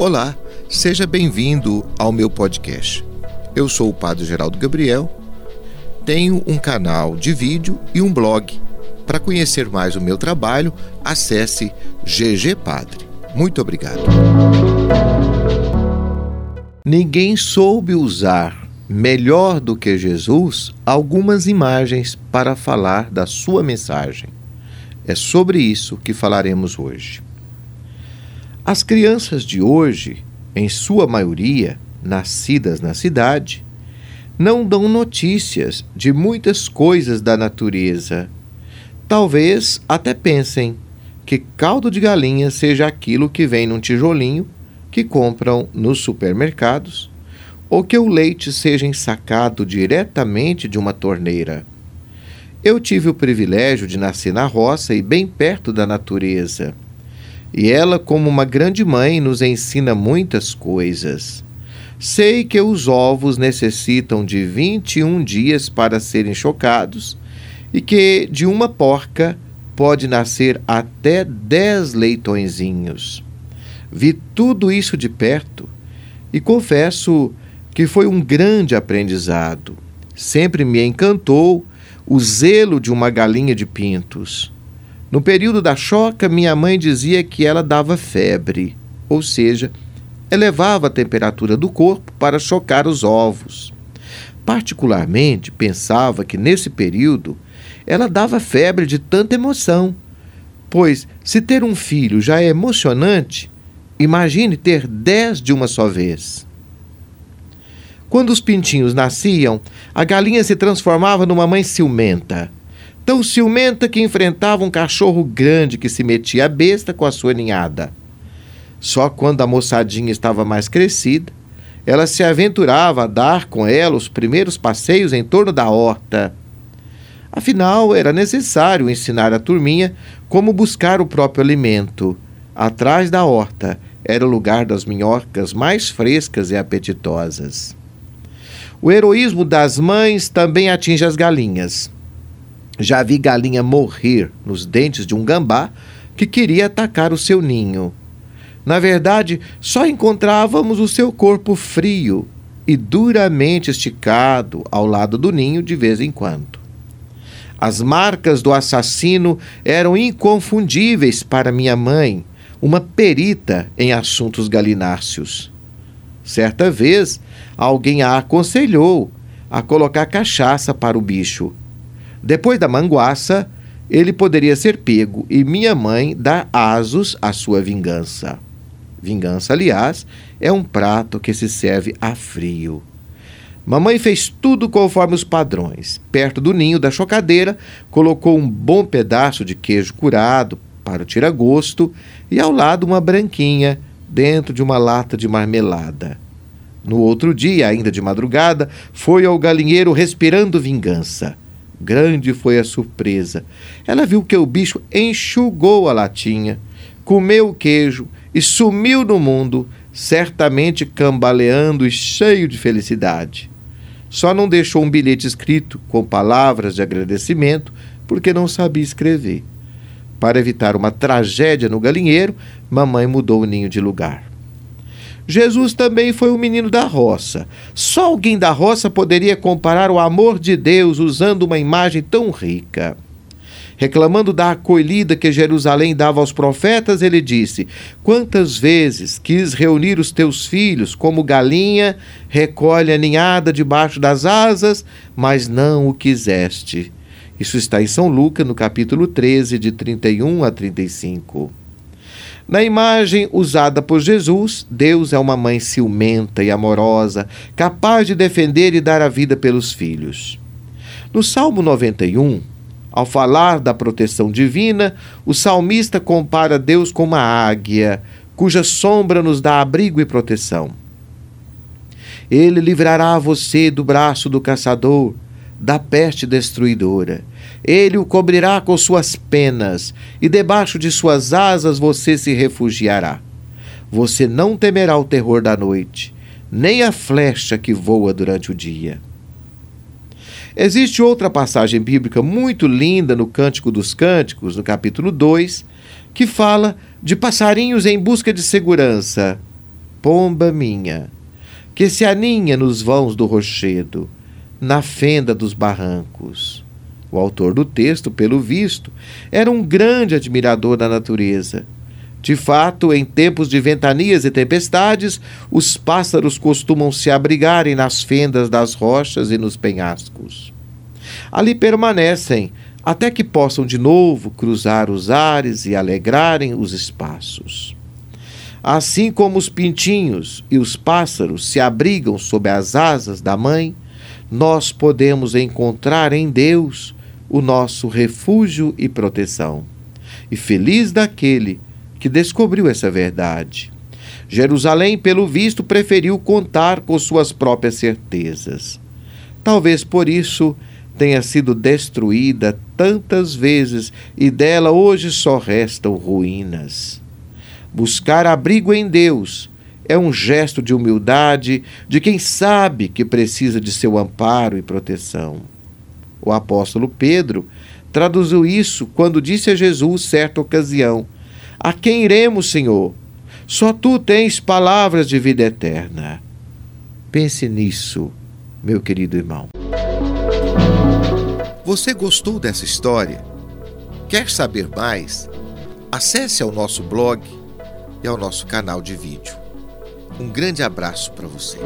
Olá, seja bem-vindo ao meu podcast. Eu sou o Padre Geraldo Gabriel, tenho um canal de vídeo e um blog. Para conhecer mais o meu trabalho, acesse GG Padre. Muito obrigado. Ninguém soube usar melhor do que Jesus algumas imagens para falar da sua mensagem. É sobre isso que falaremos hoje. As crianças de hoje, em sua maioria nascidas na cidade, não dão notícias de muitas coisas da natureza. Talvez até pensem que caldo de galinha seja aquilo que vem num tijolinho que compram nos supermercados, ou que o leite seja ensacado diretamente de uma torneira. Eu tive o privilégio de nascer na roça e bem perto da natureza. E ela, como uma grande mãe, nos ensina muitas coisas. Sei que os ovos necessitam de 21 dias para serem chocados e que de uma porca pode nascer até 10 leitõezinhos. Vi tudo isso de perto e confesso que foi um grande aprendizado. Sempre me encantou o zelo de uma galinha de pintos. No período da choca, minha mãe dizia que ela dava febre, ou seja, elevava a temperatura do corpo para chocar os ovos. Particularmente, pensava que nesse período ela dava febre de tanta emoção, pois se ter um filho já é emocionante, imagine ter dez de uma só vez. Quando os pintinhos nasciam, a galinha se transformava numa mãe ciumenta tão ciumenta que enfrentava um cachorro grande que se metia a besta com a sua ninhada. Só quando a moçadinha estava mais crescida, ela se aventurava a dar com ela os primeiros passeios em torno da horta. Afinal, era necessário ensinar a turminha como buscar o próprio alimento. Atrás da horta era o lugar das minhocas mais frescas e apetitosas. O heroísmo das mães também atinge as galinhas. Já vi galinha morrer nos dentes de um gambá que queria atacar o seu ninho. Na verdade, só encontrávamos o seu corpo frio e duramente esticado ao lado do ninho de vez em quando. As marcas do assassino eram inconfundíveis para minha mãe, uma perita em assuntos galináceos. Certa vez, alguém a aconselhou a colocar cachaça para o bicho depois da manguaça, ele poderia ser pego e minha mãe dá asos à sua vingança. Vingança, aliás, é um prato que se serve a frio. Mamãe fez tudo conforme os padrões. Perto do ninho da chocadeira, colocou um bom pedaço de queijo curado para o tira-gosto e ao lado uma branquinha dentro de uma lata de marmelada. No outro dia, ainda de madrugada, foi ao galinheiro respirando vingança. Grande foi a surpresa. Ela viu que o bicho enxugou a latinha, comeu o queijo e sumiu no mundo, certamente cambaleando e cheio de felicidade. Só não deixou um bilhete escrito com palavras de agradecimento porque não sabia escrever. Para evitar uma tragédia no galinheiro, mamãe mudou o ninho de lugar. Jesus também foi um menino da roça. Só alguém da roça poderia comparar o amor de Deus usando uma imagem tão rica. Reclamando da acolhida que Jerusalém dava aos profetas, ele disse: Quantas vezes quis reunir os teus filhos, como galinha recolhe a ninhada debaixo das asas, mas não o quiseste. Isso está em São Lucas, no capítulo 13, de 31 a 35. Na imagem usada por Jesus, Deus é uma mãe ciumenta e amorosa, capaz de defender e dar a vida pelos filhos. No Salmo 91, ao falar da proteção divina, o salmista compara Deus com uma águia, cuja sombra nos dá abrigo e proteção. Ele livrará você do braço do caçador da peste destruidora. Ele o cobrirá com suas penas, e debaixo de suas asas você se refugiará. Você não temerá o terror da noite, nem a flecha que voa durante o dia. Existe outra passagem bíblica muito linda no Cântico dos Cânticos, no capítulo 2, que fala de passarinhos em busca de segurança. pomba minha, que se aninha nos vãos do rochedo, na fenda dos barrancos. O autor do texto, pelo visto, era um grande admirador da natureza. De fato, em tempos de ventanias e tempestades, os pássaros costumam se abrigarem nas fendas das rochas e nos penhascos. Ali permanecem até que possam de novo cruzar os ares e alegrarem os espaços. Assim como os pintinhos e os pássaros se abrigam sob as asas da mãe, nós podemos encontrar em Deus o nosso refúgio e proteção. E feliz daquele que descobriu essa verdade. Jerusalém, pelo visto, preferiu contar com suas próprias certezas. Talvez por isso tenha sido destruída tantas vezes e dela hoje só restam ruínas. Buscar abrigo em Deus é um gesto de humildade de quem sabe que precisa de seu amparo e proteção. O apóstolo Pedro traduziu isso quando disse a Jesus, certa ocasião: A quem iremos, Senhor? Só tu tens palavras de vida eterna. Pense nisso, meu querido irmão. Você gostou dessa história? Quer saber mais? Acesse ao nosso blog e ao nosso canal de vídeo. Um grande abraço para você.